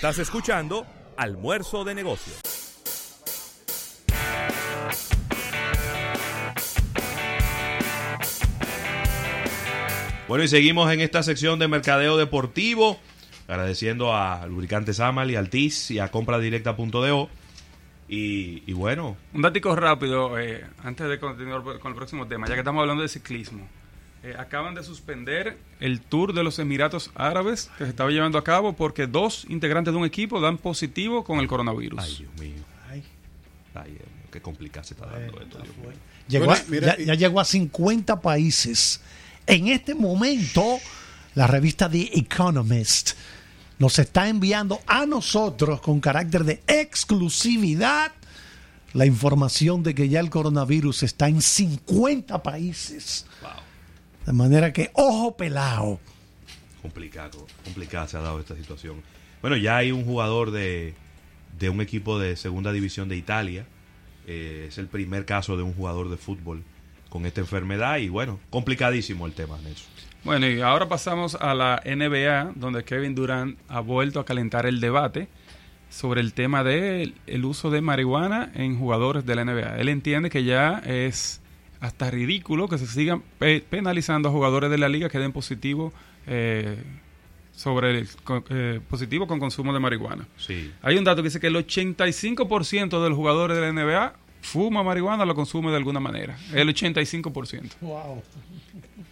Estás escuchando Almuerzo de Negocios. Bueno, y seguimos en esta sección de mercadeo deportivo, agradeciendo a Lubricantes Amal y Altis y a compradirecta.do. Y, y bueno, Un dático rápido, eh, antes de continuar con el próximo tema, ya que estamos hablando de ciclismo. Eh, acaban de suspender el Tour de los Emiratos Árabes que se estaba llevando a cabo porque dos integrantes de un equipo dan positivo con el coronavirus. ay Dios mío, Ay, ay Dios mío, qué complicado se está dando esto, Dios mío. llegó Bueno, a- mira, ya, y- ya llegó a 50 países. En este momento, la revista The Economist nos está enviando a nosotros con carácter de exclusividad la información de que ya el coronavirus está en 50 países. De manera que, ojo pelado. Complicado, complicada se ha dado esta situación. Bueno, ya hay un jugador de, de un equipo de segunda división de Italia. Eh, es el primer caso de un jugador de fútbol con esta enfermedad y bueno, complicadísimo el tema, Nelson. Bueno, y ahora pasamos a la NBA, donde Kevin Durant ha vuelto a calentar el debate sobre el tema del el uso de marihuana en jugadores de la NBA. Él entiende que ya es hasta ridículo que se sigan pe- penalizando a jugadores de la liga que den positivo eh, sobre el, eh, positivo con consumo de marihuana. Sí, Hay un dato que dice que el 85% de los jugadores de la NBA fuma marihuana o lo consume de alguna manera. El 85%. Wow.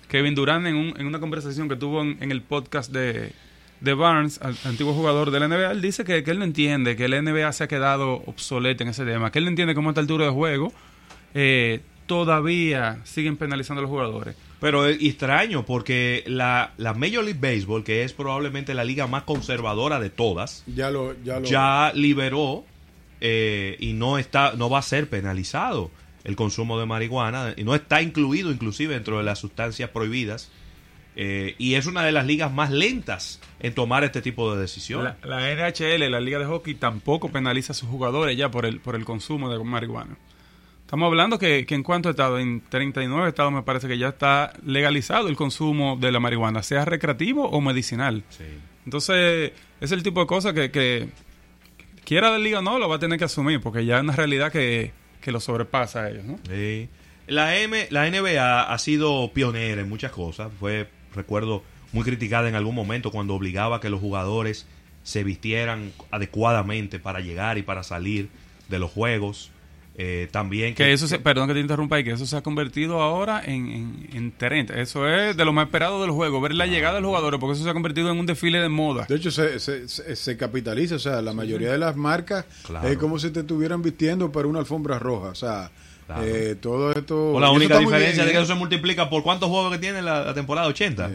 Kevin Durant en, un- en una conversación que tuvo en, en el podcast de, de Barnes, al- antiguo jugador de la NBA, él dice que, que él no entiende que la NBA se ha quedado obsoleta en ese tema, que él no entiende cómo a esta altura de juego eh, todavía siguen penalizando a los jugadores. Pero es extraño porque la, la Major League Baseball, que es probablemente la liga más conservadora de todas, Ya lo, ya lo. ya liberó eh, y no está no va a ser penalizado el consumo de marihuana y no está incluido inclusive dentro de las sustancias prohibidas eh, y es una de las ligas más lentas en tomar este tipo de decisiones. La, la NHL, la Liga de Hockey, tampoco penaliza a sus jugadores ya por el, por el consumo de marihuana. Estamos hablando que, que en cuanto estado, en 39 estados me parece que ya está legalizado el consumo de la marihuana, sea recreativo o medicinal. Sí. Entonces, es el tipo de cosas que, que quiera la liga o no, lo va a tener que asumir, porque ya es una realidad que, que lo sobrepasa a ellos, ¿no? Sí. La, M, la NBA ha sido pionera en muchas cosas. Fue, recuerdo, muy criticada en algún momento cuando obligaba a que los jugadores se vistieran adecuadamente para llegar y para salir de los juegos. Eh, también Que eso, se, perdón que te interrumpa ahí, que eso se ha convertido ahora en, en, en terreno. Eso es de lo más esperado del juego, ver la llegada de los jugadores, porque eso se ha convertido en un desfile de moda. De hecho, se, se, se- se capitaliza. O sea, la mayoría de las marcas Claro. es como si te estuvieran vistiendo para una alfombra roja. O sea, Claro. eh, todo esto. O la y única diferencia bien, de que eso se multiplica por cuántos juegos que tiene la, la temporada 80.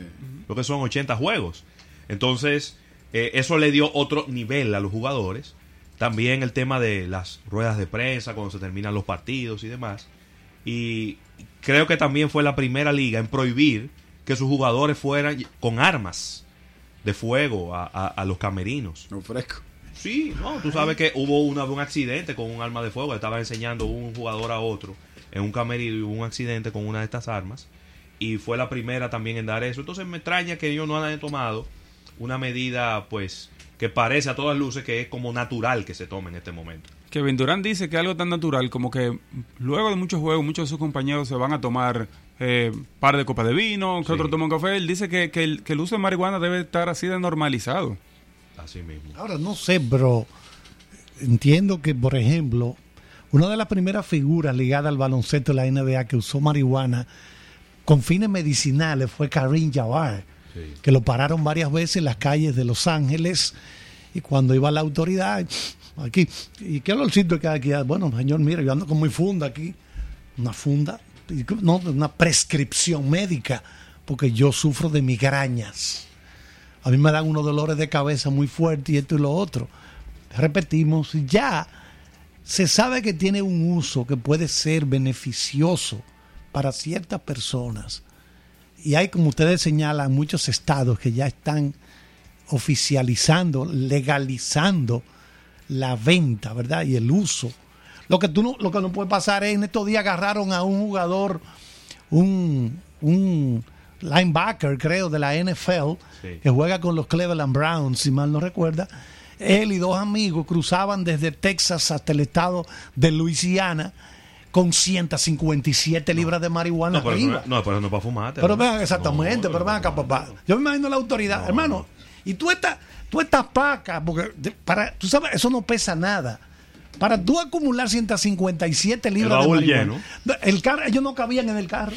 Lo que son 80 juegos. Entonces, eh, eso le dio otro nivel a los jugadores. También el tema de las ruedas de prensa cuando se terminan los partidos y demás. Y creo que también fue la primera liga en prohibir que sus jugadores fueran con armas de fuego a, a- a los camerinos. No fresco. Sí, no, tú sabes que hubo una, un accidente con un arma de fuego, estaba enseñando un jugador a otro en un camerino y hubo un accidente con una de estas armas y fue la primera también en dar eso. Entonces me extraña que ellos no hayan tomado una medida pues que parece a todas luces que es como natural que se tome en este momento. Kevin Durant dice que algo tan natural como que luego de muchos juegos, muchos de sus compañeros se van a tomar eh, par de copas de vino, que Sí. otro toma un café. Él dice que, que el, que el uso de marihuana debe estar así de normalizado. Así mismo. Ahora, no sé, bro. Entiendo que, por ejemplo, una de las primeras figuras ligadas al baloncesto de la NBA que usó marihuana con fines medicinales fue Karim Jabbar, Que lo pararon varias veces en las calles de Los Ángeles y cuando iba la autoridad, aquí, ¿y qué olorcito que hay aquí? Bueno, señor, mira, yo ando con mi funda aquí, una funda, no, una prescripción médica, porque yo sufro de migrañas. A mí me dan unos dolores de cabeza muy fuertes y esto y lo otro. Repetimos, ya se sabe que tiene un uso que puede ser beneficioso para ciertas personas. Y hay, como ustedes señalan, muchos estados que ya están oficializando, legalizando la venta, ¿verdad? Y el uso. Lo que, tú no, lo que no puede pasar es en estos días agarraron a un jugador, un, un linebacker, creo, de la NFL, Sí. que juega con los Cleveland Browns, si mal no recuerda, él y dos amigos cruzaban desde Texas hasta el estado de Luisiana con 157 libras de marihuana No, pero, arriba. no, no, pero no para fumar. Pero vean, exactamente, pero vean acá, papá. Yo me imagino la autoridad, hermano. Y tú estás, tú estás paca, porque de- para, tú sabes, eso no pesa nada. Para tú acumular 157 libras de baúl marihuana. lleno. No, El carro, ellos no cabían en el carro.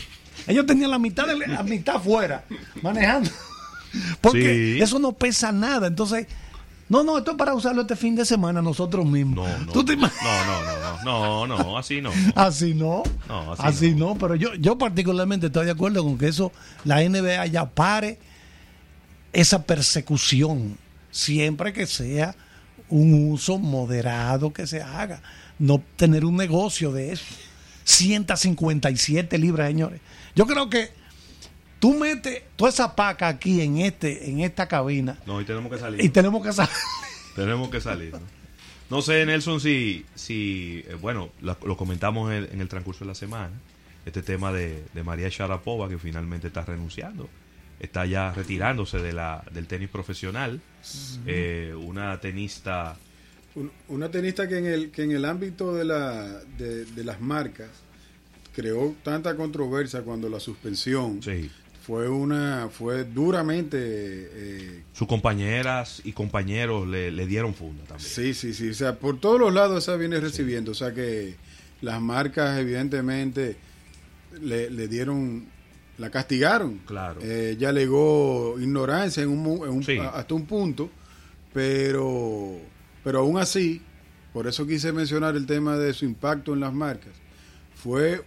Ellos tenían la mitad, de, la mitad afuera, manejando. Porque Sí. eso no pesa nada. Entonces, no, no, esto es para usarlo este fin de semana nosotros mismos. No, no. ¿Tú te no, no, no, no, no, no, así no. Así no. No, así así no. no. Pero yo, yo particularmente estoy de acuerdo con que eso, la NBA ya pare esa persecución. Siempre que sea un uso moderado que se haga. No tener un negocio de eso. 157 libras, señores. Yo creo que tú metes toda esa paca aquí en este, en esta cabina No, y tenemos que salir. y tenemos que saber. Tenemos que salir. ¿no? No sé, Nelson, si, si eh, bueno, la- lo comentamos en, en el transcurso de la semana, este tema de, de María Sharapova, que finalmente está renunciando, está ya retirándose de la, del tenis profesional, Eh, una tenista, Un- una tenista que en el que en el ámbito de la de, de las marcas creó tanta controversia cuando la suspensión sí, fue una fue duramente eh, sus compañeras y compañeros le, le dieron funda también. sí sí sí o sea por todos los lados esa viene recibiendo o sea que las marcas evidentemente le, le dieron la castigaron Claro. Eh, ella alegó ignorancia en un, en un- Sí. hasta un punto pero pero aún así por eso quise mencionar el tema de su impacto en las marcas fue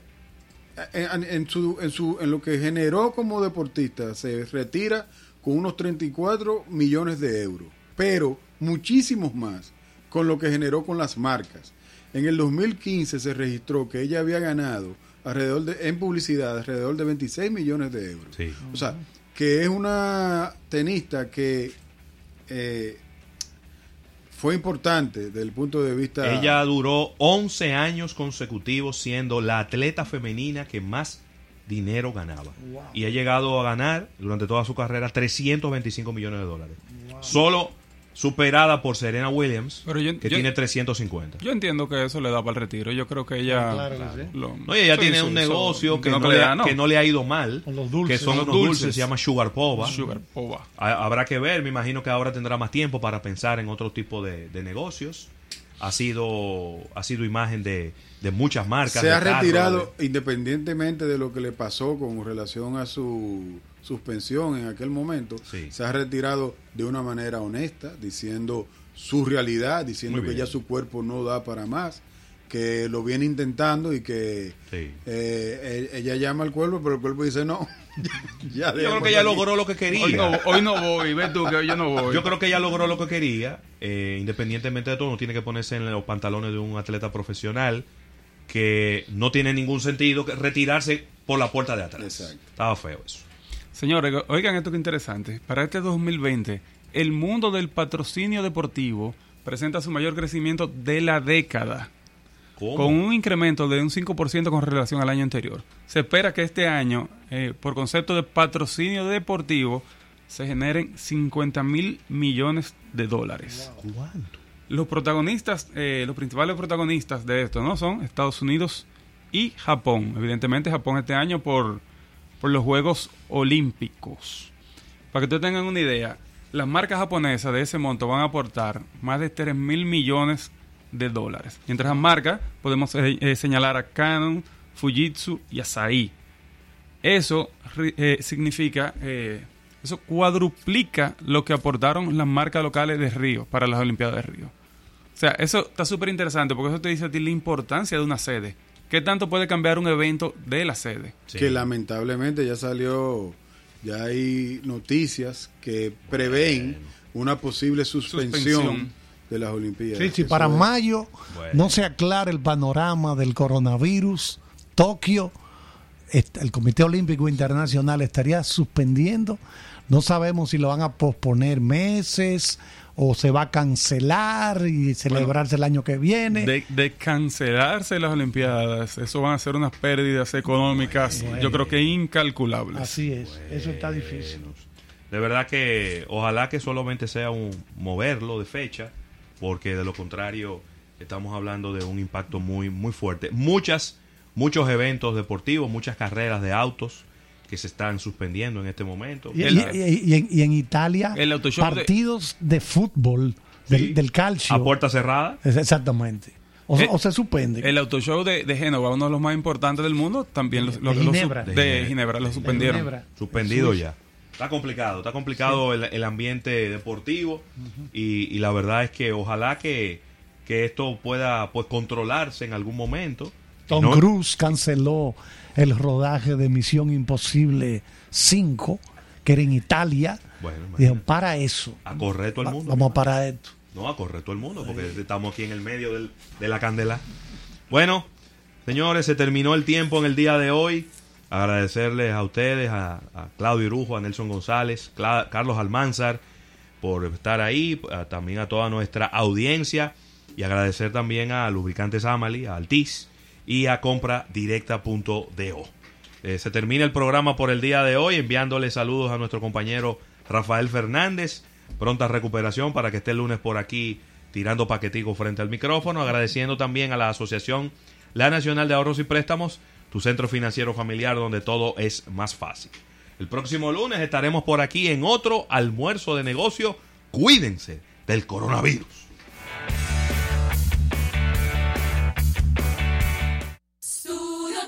en, en su, en, su, en lo que generó como deportista, se retira con unos 34 millones de euros, pero muchísimos más con lo que generó con las marcas. En el 2015 se registró que ella había ganado alrededor de, en publicidad alrededor de 26 millones de euros. Sí. O sea, que es una tenista que eh, fue importante desde el punto de vista... Ella duró 11 años consecutivos siendo la atleta femenina que más dinero ganaba. Y ha llegado a ganar durante toda su carrera 325 millones de dólares. Solo superada por Serena Williams, Pero yo- que yo- tiene 350. Yo entiendo que eso le da para el retiro. Yo creo que ella. Claro que sí. lo- No, y ella sí, tiene sí, un negocio que, no no le le, da, no. que no le ha ido mal, Con los dulces. que son Los unos dulces, dulces. se llama Sugar Pova. Sugar Pova. Ha- Habrá que ver, me imagino que ahora tendrá más tiempo para pensar en otro tipo de, de negocios. Ha sido, ha sido imagen de, de muchas marcas. se de ha carro, retirado de- independientemente de lo que le pasó con relación a su suspensión en aquel momento, Sí. se ha retirado de una manera honesta, diciendo su realidad, diciendo que ya su cuerpo no da para más, que lo viene intentando y que Sí. eh, e- ella llama al cuerpo, pero el cuerpo dice no. ya Yo creo que ella aquí. logró lo que quería. Hoy no, hoy no voy, ves tú que hoy yo no voy. Yo creo que ella logró lo que quería. eh, independientemente de todo, no tiene que ponerse en los pantalones de un atleta profesional que no tiene ningún sentido que retirarse por la puerta de atrás. Exacto. Estaba feo eso. Señores, oigan esto que interesante. Para este 2020, el mundo del patrocinio deportivo presenta su mayor crecimiento de la década, ¿Cómo? con un incremento de un 5% con relación al año anterior. Se espera que este año, eh, por concepto de patrocinio deportivo, se generen 50 mil millones de dólares. ¿Cuánto? Los protagonistas, eh, los principales protagonistas de esto, ¿no? Son Estados Unidos y Japón. Evidentemente Japón este año por, por los Juegos Olímpicos. Para que ustedes tengan una idea, las marcas japonesas de ese monto van a aportar más de 3 mil millones de dólares. Y entre esas marcas podemos eh, eh, señalar a Canon, Fujitsu y Asahi. Eso eh, significa, eso cuadruplica lo que aportaron las marcas locales de Río para las Olimpiadas de Río. O sea, eso está súper interesante porque eso te dice a ti la importancia de una sede. ¿Qué tanto puede cambiar un evento de la sede? Sí. que lamentablemente ya salió, ya hay noticias que prevén una posible suspensión, Suspensión. de las Olimpiadas. Sí, si Eso para es- mayo Bueno. no se aclara el panorama del coronavirus, Tokio, el Comité Olímpico Internacional estaría suspendiendo. No sabemos si lo van a posponer meses o se va a cancelar y celebrarse el año que viene. De, de cancelarse las Olimpiadas, eso van a ser unas pérdidas económicas, yo creo que incalculables. Así es, eso está difícil. De verdad que ojalá que solamente sea un moverlo de fecha porque de lo contrario estamos hablando de un impacto muy, muy fuerte. Muchas, muchos eventos deportivos, muchas carreras de autos que se están suspendiendo en este momento. Y, El- y- y- y en, y en Italia, El de- partidos de, fútbol, del, Sí. del calcio. A puerta cerrada. Es- Exactamente. O, se- Eh, o se suspende. El auto show de, de Génova, uno de los más importantes del mundo, también lo, lo- De lo- Ginebra. de, De Ginebra, lo De suspendieron. Ginebra. Suspendido ya. Está complicado, está complicado el, el ambiente deportivo y, y la verdad es que ojalá que, que esto pueda pues controlarse en algún momento. Tom No- Cruise canceló el rodaje de Misión Imposible 5, que era en Italia. Bueno, imagínate. para eso. a correr todo el mundo. Vamos a parar esto. No, a correr todo el mundo, porque estamos aquí en el medio del- de la candela. Bueno, señores, se terminó el tiempo en el día de hoy. Agradecerles a ustedes, a, a Claudio Irujo, a Nelson González, Cla- Carlos Almanzar, por estar ahí, a- también a toda nuestra audiencia, y agradecer también a Lubricantes Amali, a Altiz y a compradirecta.do. Eh, se termina el programa por el día de hoy, enviándole saludos a nuestro compañero Rafael Fernández. Pronta recuperación para que esté el lunes por aquí tirando paqueticos frente al micrófono. Agradeciendo también a la Asociación La Nacional de Ahorros y Préstamos, tu centro financiero familiar donde todo es más fácil. El próximo lunes estaremos por aquí en otro almuerzo de negocio. Cuídense del coronavirus.